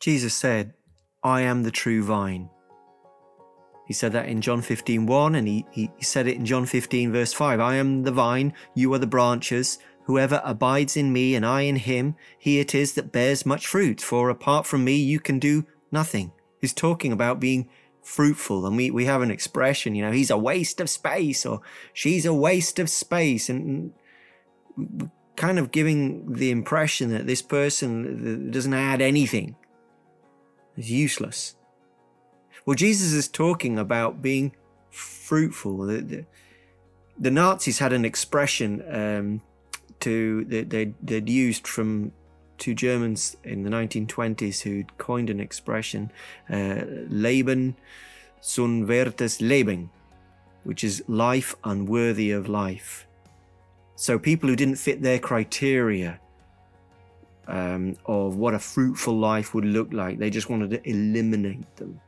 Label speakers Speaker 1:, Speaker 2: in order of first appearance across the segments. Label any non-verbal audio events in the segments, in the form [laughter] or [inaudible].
Speaker 1: Jesus said, I am the true vine. He said that in John 15, 1, and he, he, said it in John 15, verse 5. I am the vine, you are the branches. Whoever abides in me and I in him, he it is that bears much fruit, for apart from me you can do nothing. He's talking about being fruitful, and we, we have an expression, you know, he's a waste of space, or she's a waste of space, and kind of giving the impression that this person doesn't add anything useless. Well, Jesus is talking about being fruitful. The, the, the Nazis had an expression um, to that they'd, they'd used from two Germans in the 1920s who'd coined an expression, uh, Leben unwertes Leben, which is life unworthy of life. So people who didn't fit their criteria um, of what a fruitful life would look like. They just wanted to eliminate them.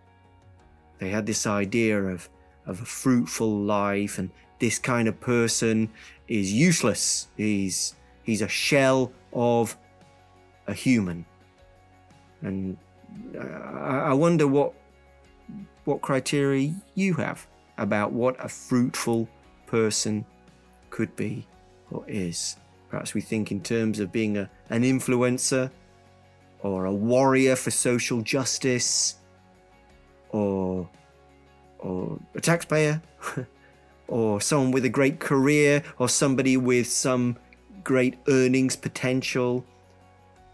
Speaker 1: They had this idea of, of a fruitful life, and this kind of person is useless. He's, he's a shell of a human. And I, wonder what, what criteria you have about what a fruitful person could be or is. Perhaps we think in terms of being a, an influencer or a warrior for social justice or, or a taxpayer [laughs] or someone with a great career or somebody with some great earnings potential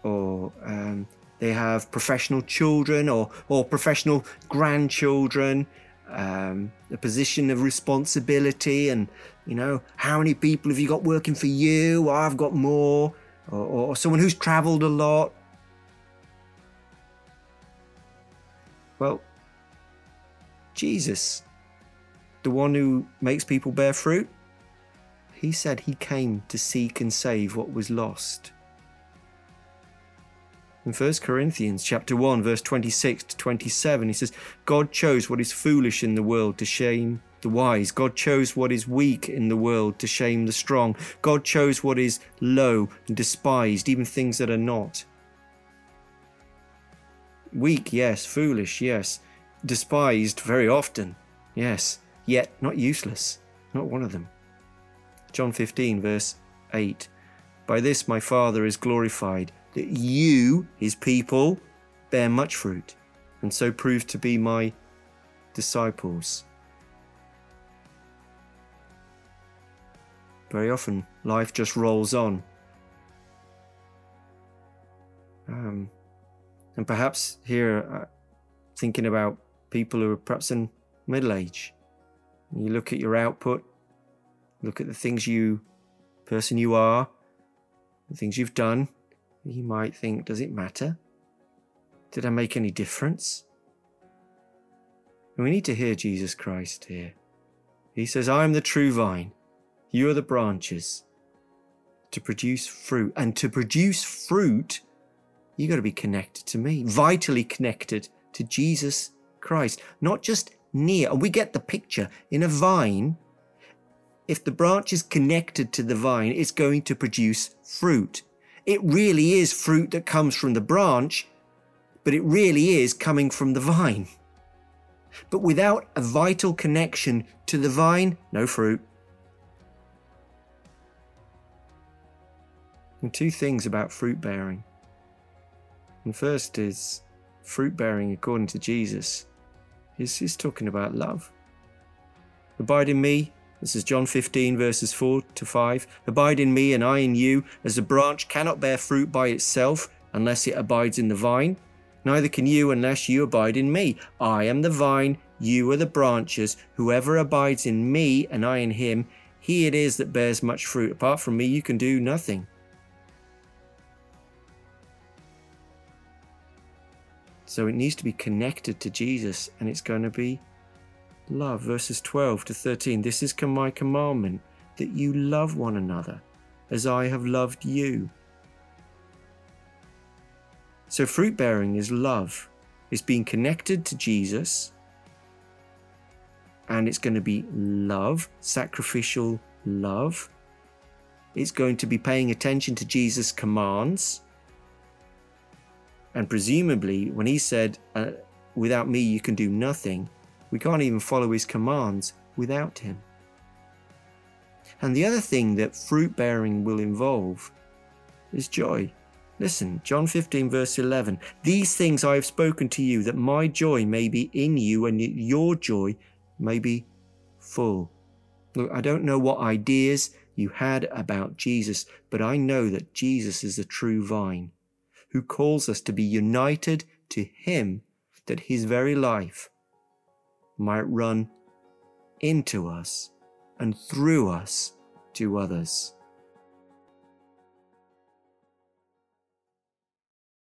Speaker 1: or um, they have professional children or, or professional grandchildren um, a position of responsibility and you know how many people have you got working for you? I've got more. Or, or someone who's traveled a lot. Well jesus the one who makes people bear fruit he said he came to seek and save what was lost in 1 Corinthians chapter 1 verse 26 to 27 he says God chose what is foolish in the world to shame the wise. God chose what is weak in the world to shame the strong. God chose what is low and despised even things that are not. Weak yes. Foolish yes. Despised very often yes. Yet not useless. Not one of them. John 15 verse 8 by this my father is glorified that you, his people, bear much fruit, and so prove to be my disciples. Very often, life just rolls on. Um, and perhaps here, uh, thinking about people who are perhaps in middle age, you look at your output, look at the things you, person you are, the things you've done, you might think, does it matter? Did I make any difference? And we need to hear Jesus Christ here. He says, I am the true vine, you are the branches. To produce fruit. And to produce fruit, you got to be connected to me, vitally connected to Jesus Christ, not just near. And we get the picture in a vine. If the branch is connected to the vine, it's going to produce fruit. It really is fruit that comes from the branch, but it really is coming from the vine. But without a vital connection to the vine, no fruit. And two things about fruit bearing. And first is fruit bearing according to Jesus is, talking about love. Abide in me, this is John 15, verses 4 to 5. Abide in me and I in you, as a branch cannot bear fruit by itself unless it abides in the vine. Neither can you unless you abide in me. I am the vine, you are the branches. Whoever abides in me and I in him, he it is that bears much fruit. Apart from me, you can do nothing. So it needs to be connected to Jesus, and it's going to be love. Verses 12 to 13 This is my commandment, that you love one another as I have loved you. So, fruit bearing is love, it's being connected to Jesus, and it's going to be love, sacrificial love. It's going to be paying attention to Jesus' commands, And presumably, when he said, uh, Without me, you can do nothing, we can't even follow his commands without him. And the other thing that fruit bearing will involve is joy. Listen, John 15, verse 11. These things I have spoken to you, that my joy may be in you and your joy may be full. Look, I don't know what ideas you had about Jesus, but I know that Jesus is the true vine who calls us to be united to him that his very life might run into us and through us to others.